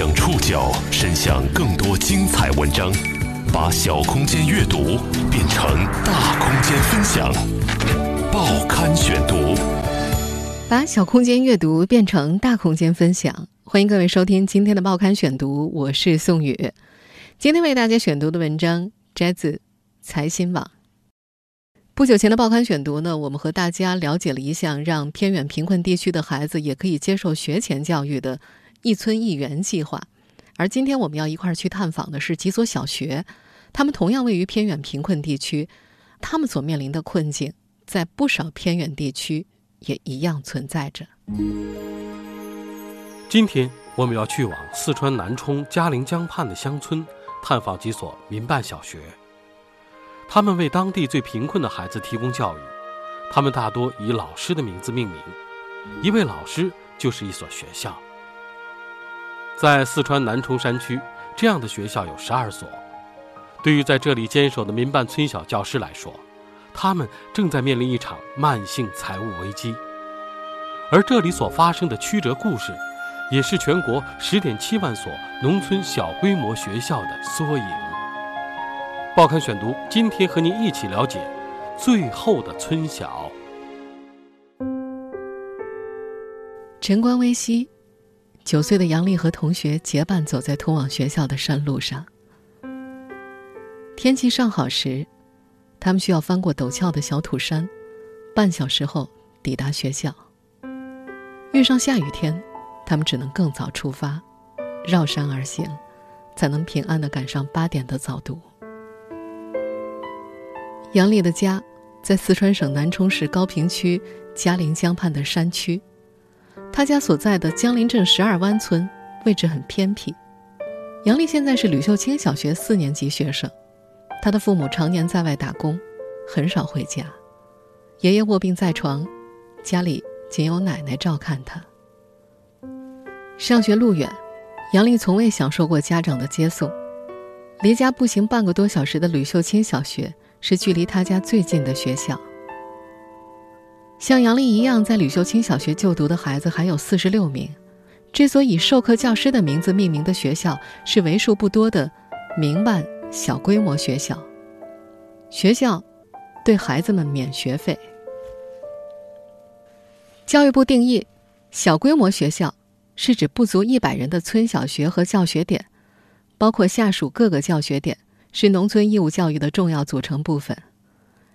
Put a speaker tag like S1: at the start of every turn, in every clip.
S1: 将触角伸向更多精彩文章，把小空间阅读变成大空间分享。报刊选读，
S2: 把小空间阅读变成大空间分享。欢迎各位收听今天的报刊选读，我是宋宇。今天为大家选读的文章摘自财新网。不久前的报刊选读呢，我们和大家了解了一项让偏远贫困地区的孩子也可以接受学前教育的“一村一园”计划。而今天我们要一块儿去探访的是几所小学，他们同样位于偏远贫困地区，他们所面临的困境在不少偏远地区也一样存在着。
S3: 今天我们要去往四川南充嘉陵江畔的乡村，探访几所民办小学。他们为当地最贫困的孩子提供教育，他们大多以老师的名字命名，一位老师就是一所学校。在四川南充山区，这样的学校有十二所。对于在这里坚守的民办村小教师来说，他们正在面临一场慢性财务危机。而这里所发生的曲折故事，也是全国十点七万所农村小规模学校的缩影。报刊选读，今天和您一起了解最后的村小。
S2: 晨光微曦，九岁的杨丽和同学结伴走在通往学校的山路上。天气尚好时，他们需要翻过陡峭的小土山，半小时后抵达学校。遇上下雨天，他们只能更早出发，绕山而行，才能平安的赶上八点的早读。杨丽的家在四川省南充市高平区嘉陵江畔的山区，他家所在的江陵镇十二湾村位置很偏僻。杨丽现在是吕秀清小学四年级学生，他的父母常年在外打工，很少回家。爷爷卧病在床，家里仅有奶奶照看他。上学路远，杨丽从未享受过家长的接送，离家步行半个多小时的吕秀清小学。是距离他家最近的学校。像杨丽一样在吕秀清小学就读的孩子还有四十六名。这所以授课教师的名字命名的学校是为数不多的民办小规模学校。学校对孩子们免学费。教育部定义，小规模学校是指不足一百人的村小学和教学点，包括下属各个教学点。是农村义务教育的重要组成部分。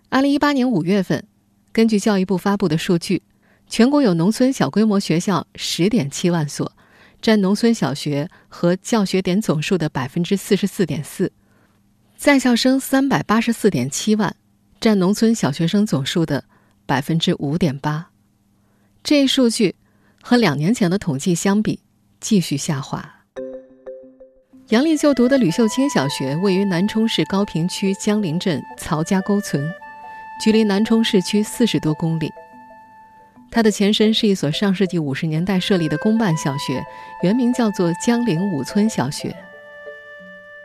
S2: 二零一八年五月份，根据教育部发布的数据，全国有农村小规模学校十点七万所，占农村小学和教学点总数的百分之四十四点四，在校生三百八十四点七万，占农村小学生总数的百分之五点八。这一数据和两年前的统计相比，继续下滑。杨丽就读的吕秀清小学位于南充市高坪区江陵镇曹家沟村，距离南充市区四十多公里。它的前身是一所上世纪五十年代设立的公办小学，原名叫做江陵五村小学。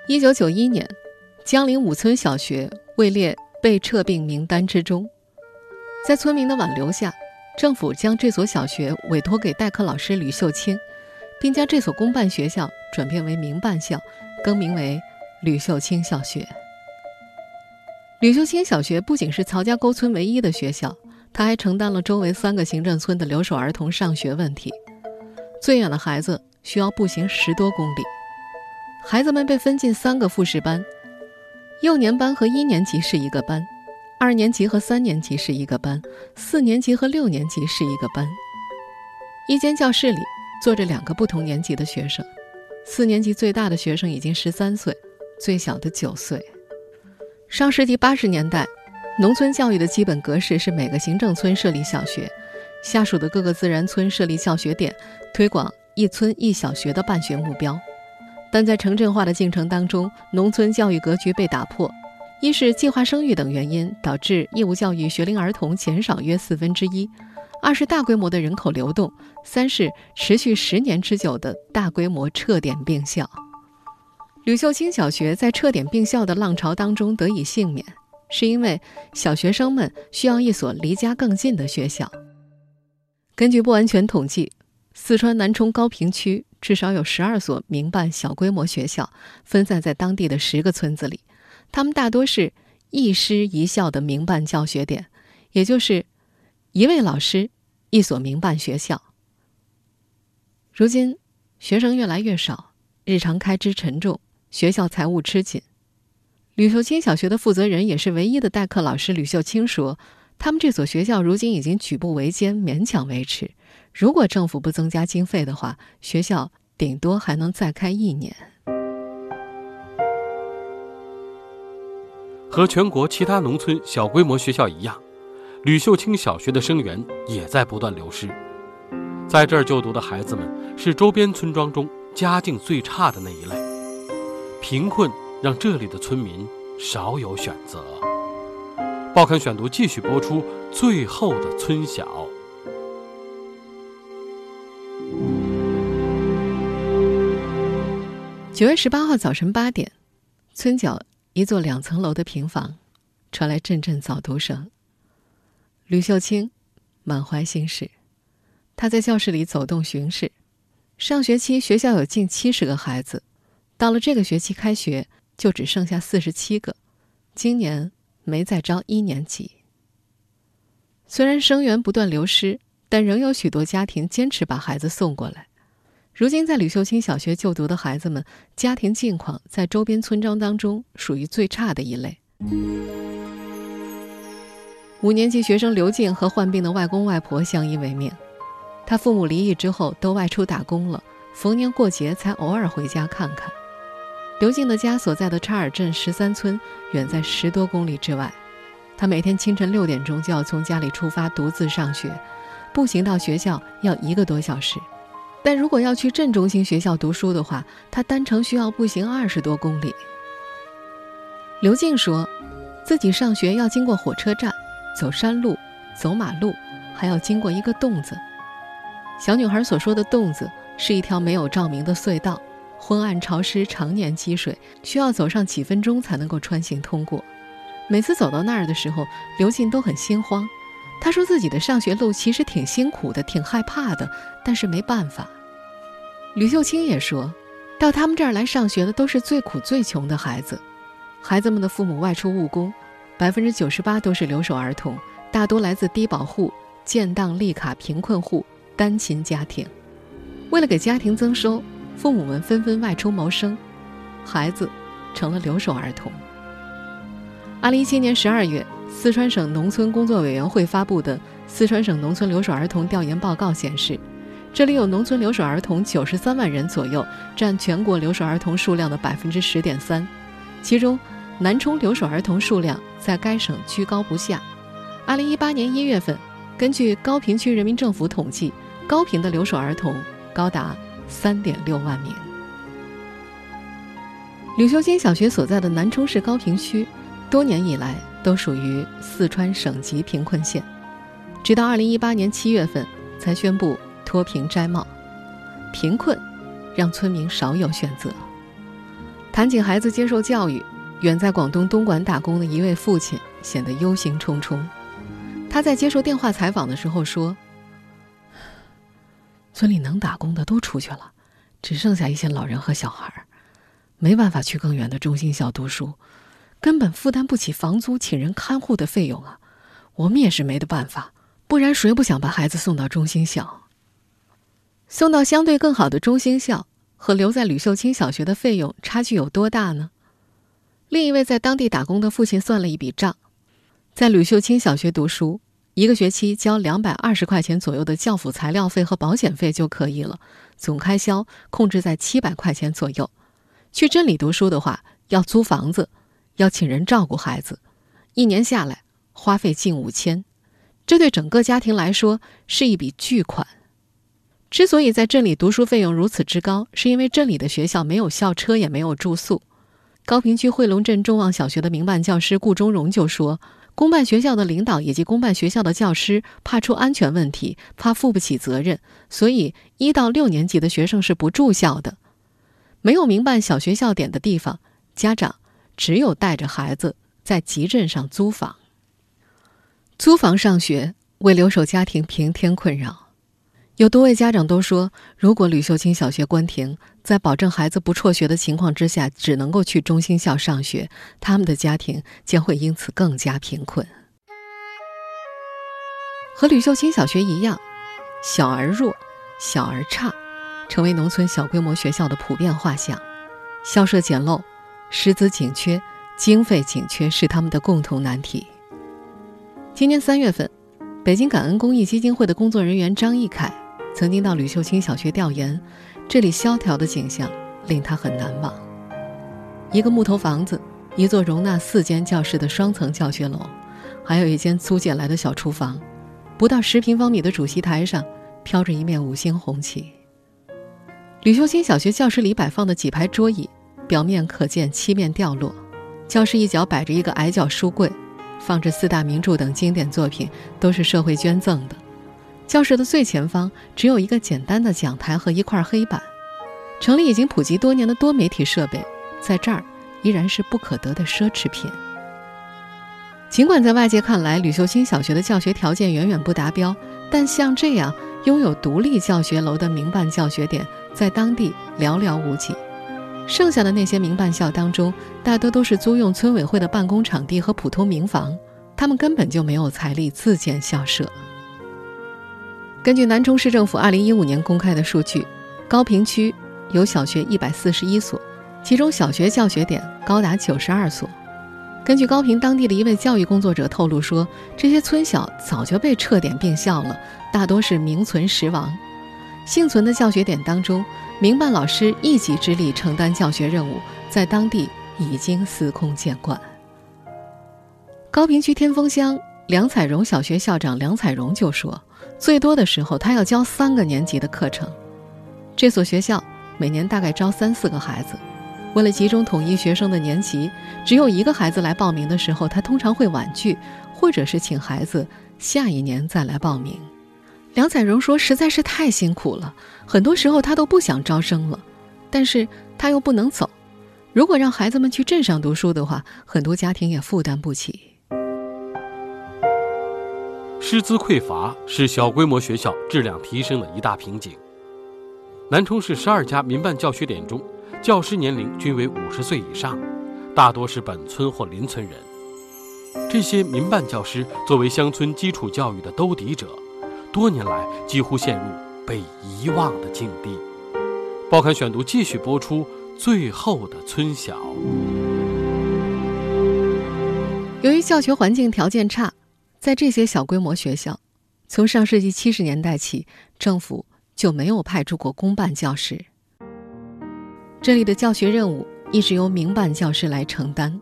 S2: 一九九一年，江陵五村小学位列被撤并名单之中。在村民的挽留下，政府将这所小学委托给代课老师吕秀清。并将这所公办学校转变为民办校，更名为吕秀清小学。吕秀清小学不仅是曹家沟村唯一的学校，它还承担了周围三个行政村的留守儿童上学问题。最远的孩子需要步行十多公里。孩子们被分进三个复式班，幼年班和一年级是一个班，二年级和三年级是一个班，四年级和六年级是一个班。一间教室里。坐着两个不同年级的学生，四年级最大的学生已经十三岁，最小的九岁。上世纪八十年代，农村教育的基本格式是每个行政村设立小学，下属的各个自然村设立教学点，推广一村一小学的办学目标。但在城镇化的进程当中，农村教育格局被打破，一是计划生育等原因导致义务教育学龄儿童减少约四分之一。二是大规模的人口流动，三是持续十年之久的大规模撤点并校。吕秀清小学在撤点并校的浪潮当中得以幸免，是因为小学生们需要一所离家更近的学校。根据不完全统计，四川南充高平区至少有十二所民办小规模学校，分散在当地的十个村子里。他们大多是一师一校的民办教学点，也就是一位老师一所民办学校。如今，学生越来越少，日常开支沉重，学校财务吃紧。吕秀清小学的负责人也是唯一的代课老师吕秀清说：“他们这所学校如今已经举步维艰，勉强维持。如果政府不增加经费的话，学校顶多还能再开一年。”
S3: 和全国其他农村小规模学校一样，吕秀清小学的生源也在不断流失。在这儿就读的孩子们是周边村庄中家境最差的那一类，贫困让这里的村民少有选择。报刊选读继续播出最后的村小。
S2: 九月十八号早晨八点，村角一座两层楼的平房传来阵阵早读声。吕秀清满怀心事。他在教室里走动巡视。上学期学校有近七十个孩子，到了这个学期开学就只剩下四十七个。今年没再招一年级。虽然生源不断流失，但仍有许多家庭坚持把孩子送过来。如今在吕秀清小学就读的孩子们，家庭境况在周边村庄当中属于最差的一类。五年级学生刘静和患病的外公外婆相依为命。他父母离异之后都外出打工了，逢年过节才偶尔回家看看。刘静的家所在的叉尔镇十三村远在十多公里之外，他每天清晨六点钟就要从家里出发独自上学，步行到学校要一个多小时。但如果要去镇中心学校读书的话，他单程需要步行二十多公里。刘静说，自己上学要经过火车站，走山路，走马路，还要经过一个洞子。小女孩所说的洞子是一条没有照明的隧道，昏暗潮湿，常年积水，需要走上几分钟才能够穿行通过。每次走到那儿的时候，刘静都很心慌。她说自己的上学路其实挺辛苦的，挺害怕的，但是没办法。吕秀清也说，到他们这儿来上学的都是最苦最穷的孩子，孩子们的父母外出务工，百分之九十八都是留守儿童，大多来自低保户、建档立卡贫困户。单亲家庭，为了给家庭增收，父母们纷纷外出谋生，孩子成了留守儿童。二零一七年十二月，四川省农村工作委员会发布的《四川省农村留守儿童调研报告》显示，这里有农村留守儿童九十三万人左右，占全国留守儿童数量的百分之十点三，其中南充留守儿童数量在该省居高不下。二零一八年一月份，根据高坪区人民政府统计。高坪的留守儿童高达三点六万名。吕秀金小学所在的南充市高平区，多年以来都属于四川省级贫困县，直到二零一八年七月份才宣布脱贫摘帽。贫困让村民少有选择。谈起孩子接受教育，远在广东东莞打工的一位父亲显得忧心忡忡。他在接受电话采访的时候说。村里能打工的都出去了，只剩下一些老人和小孩没办法去更远的中心校读书，根本负担不起房租、请人看护的费用啊！我们也是没得办法，不然谁不想把孩子送到中心校？送到相对更好的中心校和留在吕秀清小学的费用差距有多大呢？另一位在当地打工的父亲算了一笔账，在吕秀清小学读书。一个学期交两百二十块钱左右的教辅材料费和保险费就可以了，总开销控制在七百块钱左右。去镇里读书的话，要租房子，要请人照顾孩子，一年下来花费近五千，这对整个家庭来说是一笔巨款。之所以在镇里读书费用如此之高，是因为镇里的学校没有校车，也没有住宿。高平区汇龙镇众望小学的民办教师顾忠荣就说。公办学校的领导以及公办学校的教师怕出安全问题，怕负不起责任，所以一到六年级的学生是不住校的。没有民办小学校点的地方，家长只有带着孩子在集镇上租房。租房上学为留守家庭平添困扰。有多位家长都说，如果吕秀清小学关停，在保证孩子不辍学的情况之下，只能够去中心校上学，他们的家庭将会因此更加贫困。和吕秀清小学一样，小而弱，小而差，成为农村小规模学校的普遍画像。校舍简陋，师资紧缺，经费紧缺是他们的共同难题。今年三月份，北京感恩公益基金会的工作人员张义凯曾经到吕秀清小学调研，这里萧条的景象令他很难忘。一个木头房子，一座容纳四间教室的双层教学楼，还有一间租借来的小厨房。不到十平方米的主席台上，飘着一面五星红旗。吕秀清小学教室里摆放的几排桌椅，表面可见漆面掉落。教室一角摆着一个矮脚书柜，放着四大名著等经典作品，都是社会捐赠的。教室的最前方只有一个简单的讲台和一块黑板。城里已经普及多年的多媒体设备，在这儿依然是不可得的奢侈品。尽管在外界看来，吕秀清小学的教学条件远远不达标，但像这样拥有独立教学楼的民办教学点，在当地寥寥无几。剩下的那些民办校当中，大多都是租用村委会的办公场地和普通民房，他们根本就没有财力自建校舍。根据南充市政府2015年公开的数据，高坪区有小学141所，其中小学教学点高达92所。根据高坪当地的一位教育工作者透露说，这些村小早就被撤点并校了，大多是名存实亡。幸存的教学点当中，民办老师一己之力承担教学任务，在当地已经司空见惯。高坪区天峰乡梁彩荣小学校长梁彩荣就说，最多的时候他要教三个年级的课程。这所学校每年大概招三四个孩子。为了集中统一学生的年级，只有一个孩子来报名的时候，他通常会婉拒，或者是请孩子下一年再来报名。梁彩荣说：“实在是太辛苦了，很多时候他都不想招生了，但是他又不能走。如果让孩子们去镇上读书的话，很多家庭也负担不起。
S3: 师资匮乏是小规模学校质量提升的一大瓶颈。南充市十二家民办教学点中。”教师年龄均为五十岁以上，大多是本村或邻村人。这些民办教师作为乡村基础教育的兜底者，多年来几乎陷入被遗忘的境地。报刊选读继续播出《最后的村小》。
S2: 由于教学环境条件差，在这些小规模学校，从上世纪七十年代起，政府就没有派出过公办教师。这里的教学任务一直由民办教师来承担。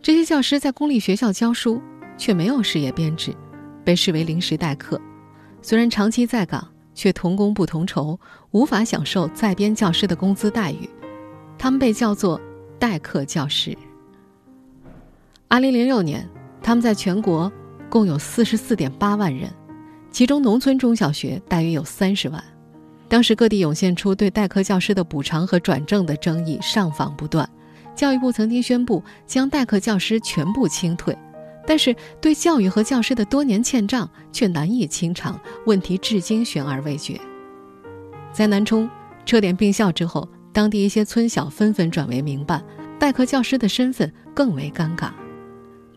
S2: 这些教师在公立学校教书，却没有事业编制，被视为临时代课。虽然长期在岗，却同工不同酬，无法享受在编教师的工资待遇。他们被叫做代课教师。二零零六年，他们在全国共有四十四点八万人，其中农村中小学大约有三十万。当时各地涌现出对代课教师的补偿和转正的争议，上访不断。教育部曾经宣布将代课教师全部清退，但是对教育和教师的多年欠账却难以清偿，问题至今悬而未决。在南充撤点并校之后，当地一些村小纷纷转为民办，代课教师的身份更为尴尬。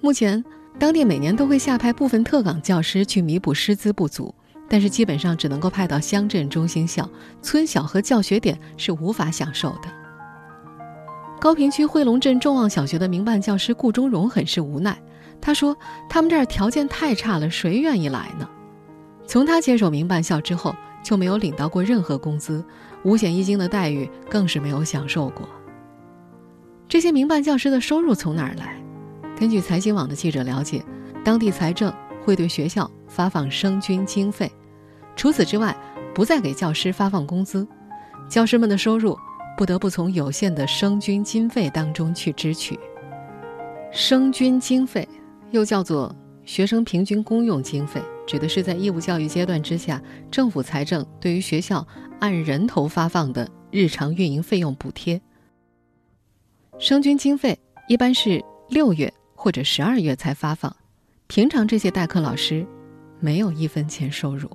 S2: 目前，当地每年都会下派部分特岗教师去弥补师资不足。但是基本上只能够派到乡镇中心校、村小和教学点是无法享受的。高坪区汇龙镇众望小学的民办教师顾忠荣很是无奈，他说：“他们这儿条件太差了，谁愿意来呢？”从他接手民办校之后，就没有领到过任何工资，五险一金的待遇更是没有享受过。这些民办教师的收入从哪儿来？根据财经网的记者了解，当地财政。会对学校发放生均经费，除此之外，不再给教师发放工资，教师们的收入不得不从有限的生均经费当中去支取。生均经费又叫做学生平均公用经费，指的是在义务教育阶段之下，政府财政对于学校按人头发放的日常运营费用补贴。生均经费一般是六月或者十二月才发放。平常这些代课老师没有一分钱收入，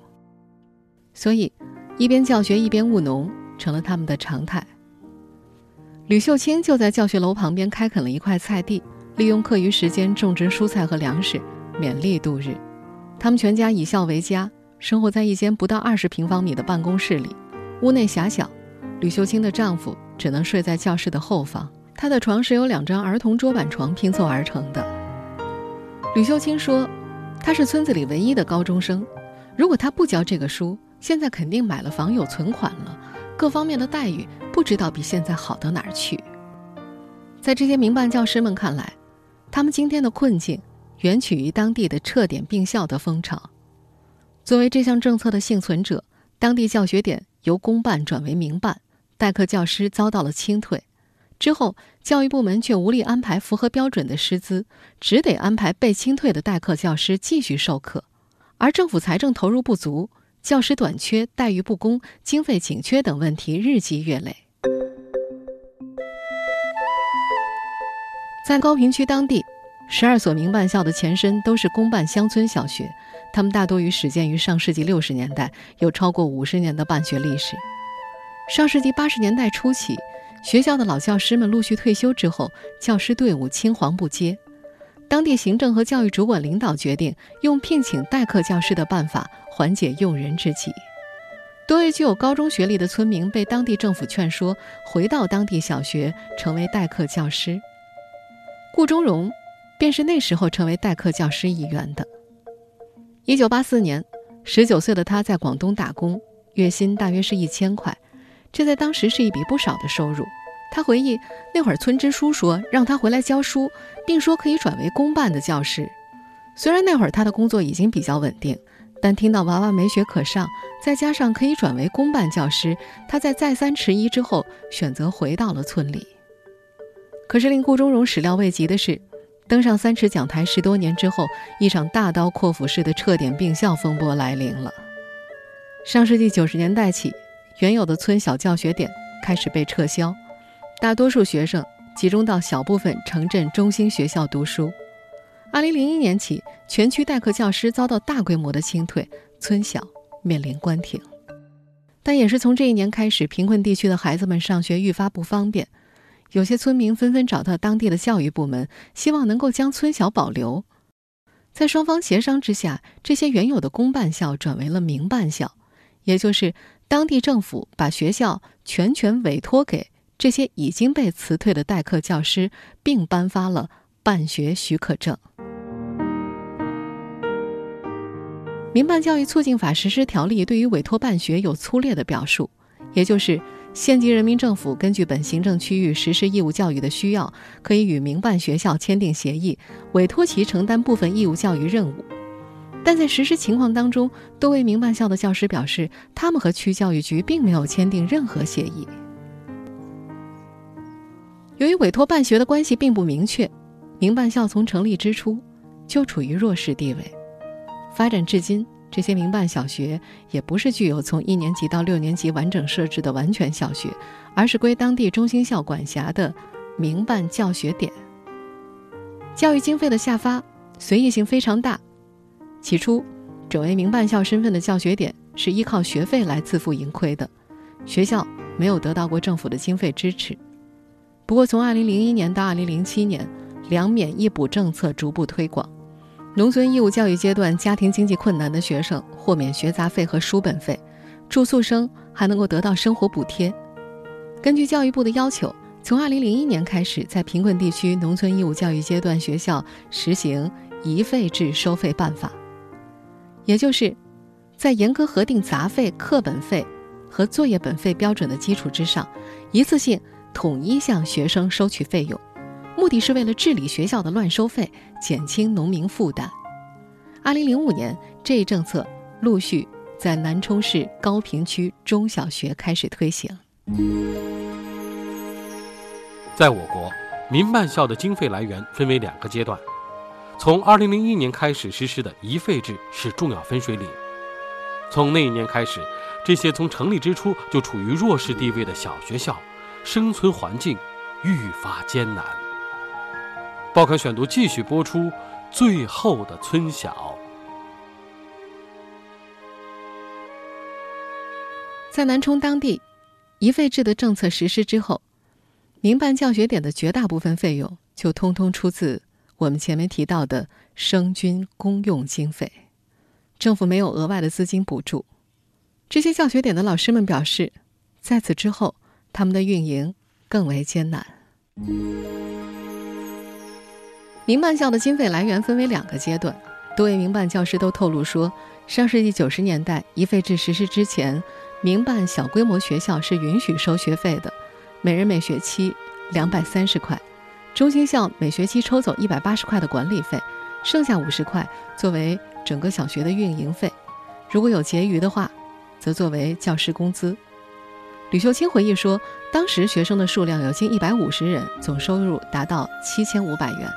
S2: 所以一边教学一边务农成了他们的常态。吕秀清就在教学楼旁边开垦了一块菜地，利用课余时间种植蔬菜和粮食，勉力度日。他们全家以校为家，生活在一间不到二十平方米的办公室里，屋内狭小。吕秀清的丈夫只能睡在教室的后方，他的床是由两张儿童桌板床拼凑而成的。吕秀清说：“他是村子里唯一的高中生，如果他不教这个书，现在肯定买了房有存款了，各方面的待遇不知道比现在好到哪儿去。”在这些民办教师们看来，他们今天的困境源起于当地的撤点并校的风潮。作为这项政策的幸存者，当地教学点由公办转为民办。代课教师遭到了清退，之后教育部门却无力安排符合标准的师资，只得安排被清退的代课教师继续授课，而政府财政投入不足、教师短缺、待遇不公、经费紧缺等问题日积月累。在高坪区当地，十二所民办校的前身都是公办乡村小学，他们大多于始建于上世纪六十年代，有超过五十年的办学历史。上世纪八十年代初期，学校的老教师们陆续退休之后，教师队伍青黄不接。当地行政和教育主管领导决定用聘请代课教师的办法缓解用人之急。多位具有高中学历的村民被当地政府劝说，回到当地小学成为代课教师。顾中荣便是那时候成为代课教师一员的。一九八四年，十九岁的他在广东打工，月薪大约是一千块。这在当时是一笔不少的收入。他回忆，那会儿村支书说让他回来教书，并说可以转为公办的教师。虽然那会儿他的工作已经比较稳定，但听到娃娃没学可上，再加上可以转为公办教师，他在再三迟疑之后，选择回到了村里。可是令顾中荣始料未及的是，登上三尺讲台十多年之后，一场大刀阔斧式的撤点并校风波来临了。上世纪九十年代起。原有的村小教学点开始被撤销，大多数学生集中到小部分城镇中心学校读书。二零零一年起，全区代课教师遭到大规模的清退，村小面临关停。但也是从这一年开始，贫困地区的孩子们上学愈发不方便，有些村民纷纷找到当地的教育部门，希望能够将村小保留。在双方协商之下，这些原有的公办校转为了民办校，也就是。当地政府把学校全权委托给这些已经被辞退的代课教师，并颁发了办学许可证。《民办教育促进法实施条例》对于委托办学有粗略的表述，也就是县级人民政府根据本行政区域实施义务教育的需要，可以与民办学校签订协议，委托其承担部分义务教育任务。但在实施情况当中，多位民办校的教师表示，他们和区教育局并没有签订任何协议。由于委托办学的关系并不明确，民办校从成立之初就处于弱势地位。发展至今，这些民办小学也不是具有从一年级到六年级完整设置的完全小学，而是归当地中心校管辖的民办教学点。教育经费的下发随意性非常大。起初，转为民办校身份的教学点是依靠学费来自负盈亏的，学校没有得到过政府的经费支持。不过，从2001年到2007年，两免一补政策逐步推广，农村义务教育阶段家庭经济困难的学生豁免学杂费和书本费，住宿生还能够得到生活补贴。根据教育部的要求，从2001年开始，在贫困地区农村义务教育阶段学校实行一费制收费办法。也就是，在严格核定杂费、课本费和作业本费标准的基础之上，一次性统一向学生收取费用，目的是为了治理学校的乱收费，减轻农民负担。二零零五年，这一政策陆续在南充市高坪区中小学开始推行。
S3: 在我国，民办校的经费来源分为两个阶段。从2001年开始实施的一费制是重要分水岭。从那一年开始，这些从成立之初就处于弱势地位的小学校，生存环境愈发艰难。报刊选读继续播出《最后的村小》。
S2: 在南充当地，一废制的政策实施之后，民办教学点的绝大部分费用就通通出自我们前面提到的生均公用经费，政府没有额外的资金补助。这些教学点的老师们表示，在此之后，他们的运营更为艰难。民办校的经费来源分为两个阶段，多位民办教师都透露说，上世纪九十年代一费制实施之前，民办小规模学校是允许收学费的，每人每学期两百三十块，中心校每学期抽走一百八十块的管理费，剩下五十块作为整个小学的运营费，如果有结余的话。则作为教师工资。吕秀清回忆说，当时学生的数量有近一百五十人，总收入达到七千五百元，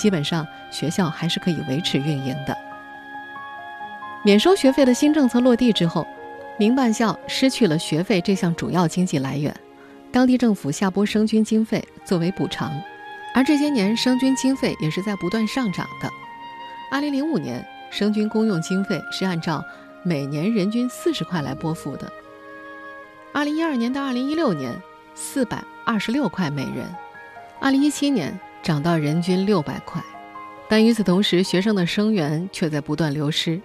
S2: 基本上学校还是可以维持运营的。免收学费的新政策落地之后，民办校失去了学费这项主要经济来源，当地政府下拨生均经费作为补偿，而这些年生均经费也是在不断上涨的。二零零五年，生均公用经费是按照。每年人均四十块来拨付的。二零一二年到二零一六年，四百二十六块每人；二零一七年涨到人均六百块，但与此同时，学生的生源却在不断流失。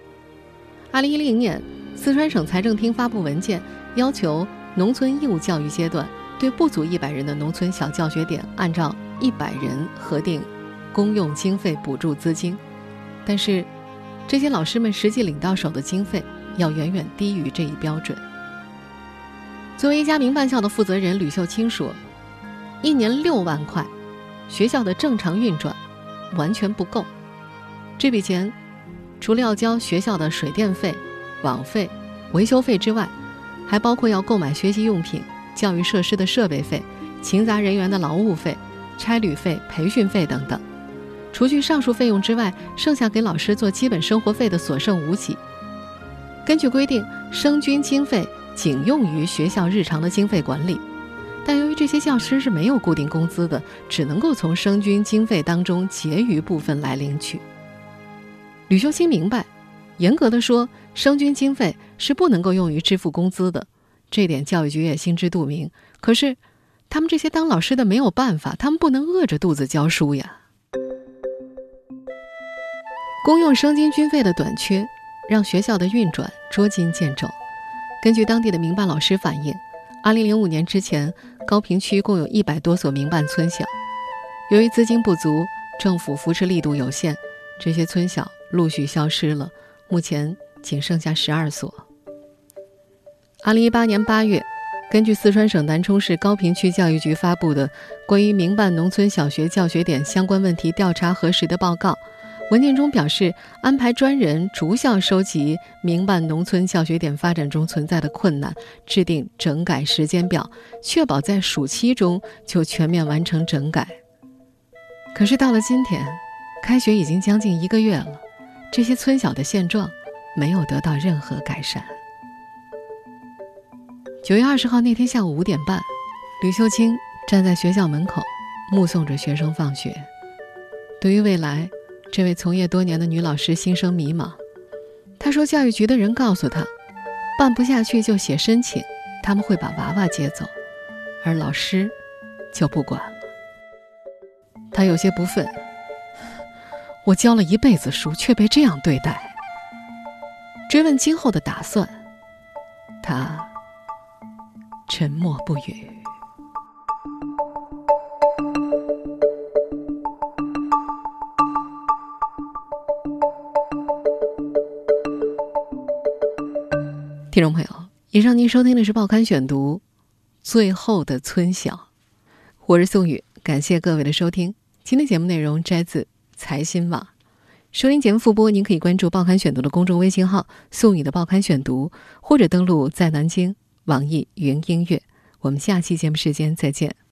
S2: 二零一零年，四川省财政厅发布文件，要求农村义务教育阶段对不足一百人的农村小教学点按照一百人核定公用经费补助资金，但是。这些老师们实际领到手的经费要远远低于这一标准。作为一家民办校的负责人，吕秀清说：“一年六万块，学校的正常运转完全不够。这笔钱除了要交学校的水电费、网费、维修费之外，还包括要购买学习用品、教育设施的设备费、勤杂人员的劳务费、差旅费、培训费等等。”除去上述费用之外，剩下给老师做基本生活费的所剩无几。根据规定，生均经费仅用于学校日常的经费管理，但由于这些教师是没有固定工资的，只能够从生均经费当中结余部分来领取。吕秀清明白，严格的说，生均经费是不能够用于支付工资的，这点教育局也心知肚明。可是，他们这些当老师的没有办法，他们不能饿着肚子教书呀。公用生津军费的短缺，让学校的运转捉襟见肘。根据当地的民办老师反映，2005年之前，高坪区共有一百多所民办村小。由于资金不足，政府扶持力度有限，这些村小陆续消失了。目前仅剩下十二所。2018年8月，根据四川省南充市高坪区教育局发布的《关于民办农村小学教学点相关问题调查核实的报告》。文件中表示，安排专人逐校收集民办农村教学点发展中存在的困难，制定整改时间表，确保在暑期中就全面完成整改。可是到了今天，开学已经将近一个月了，这些村小的现状没有得到任何改善。九月二十号那天下午五点半，吕秀清站在学校门口，目送着学生放学。对于未来，这位从业多年的女老师心生迷茫，她说：“教育局的人告诉她，办不下去就写申请，他们会把娃娃接走，而老师就不管了。”她有些不忿：“我教了一辈子书，却被这样对待。”追问今后的打算，她沉默不语。听众朋友，以上您收听的是《报刊选读》，最后的村小，我是宋宇，感谢各位的收听。今天节目内容摘自财新网，收听节目复播，您可以关注《报刊选读》的公众微信号“宋宇的报刊选读”，或者登录在南京网易云音乐。我们下期节目时间再见。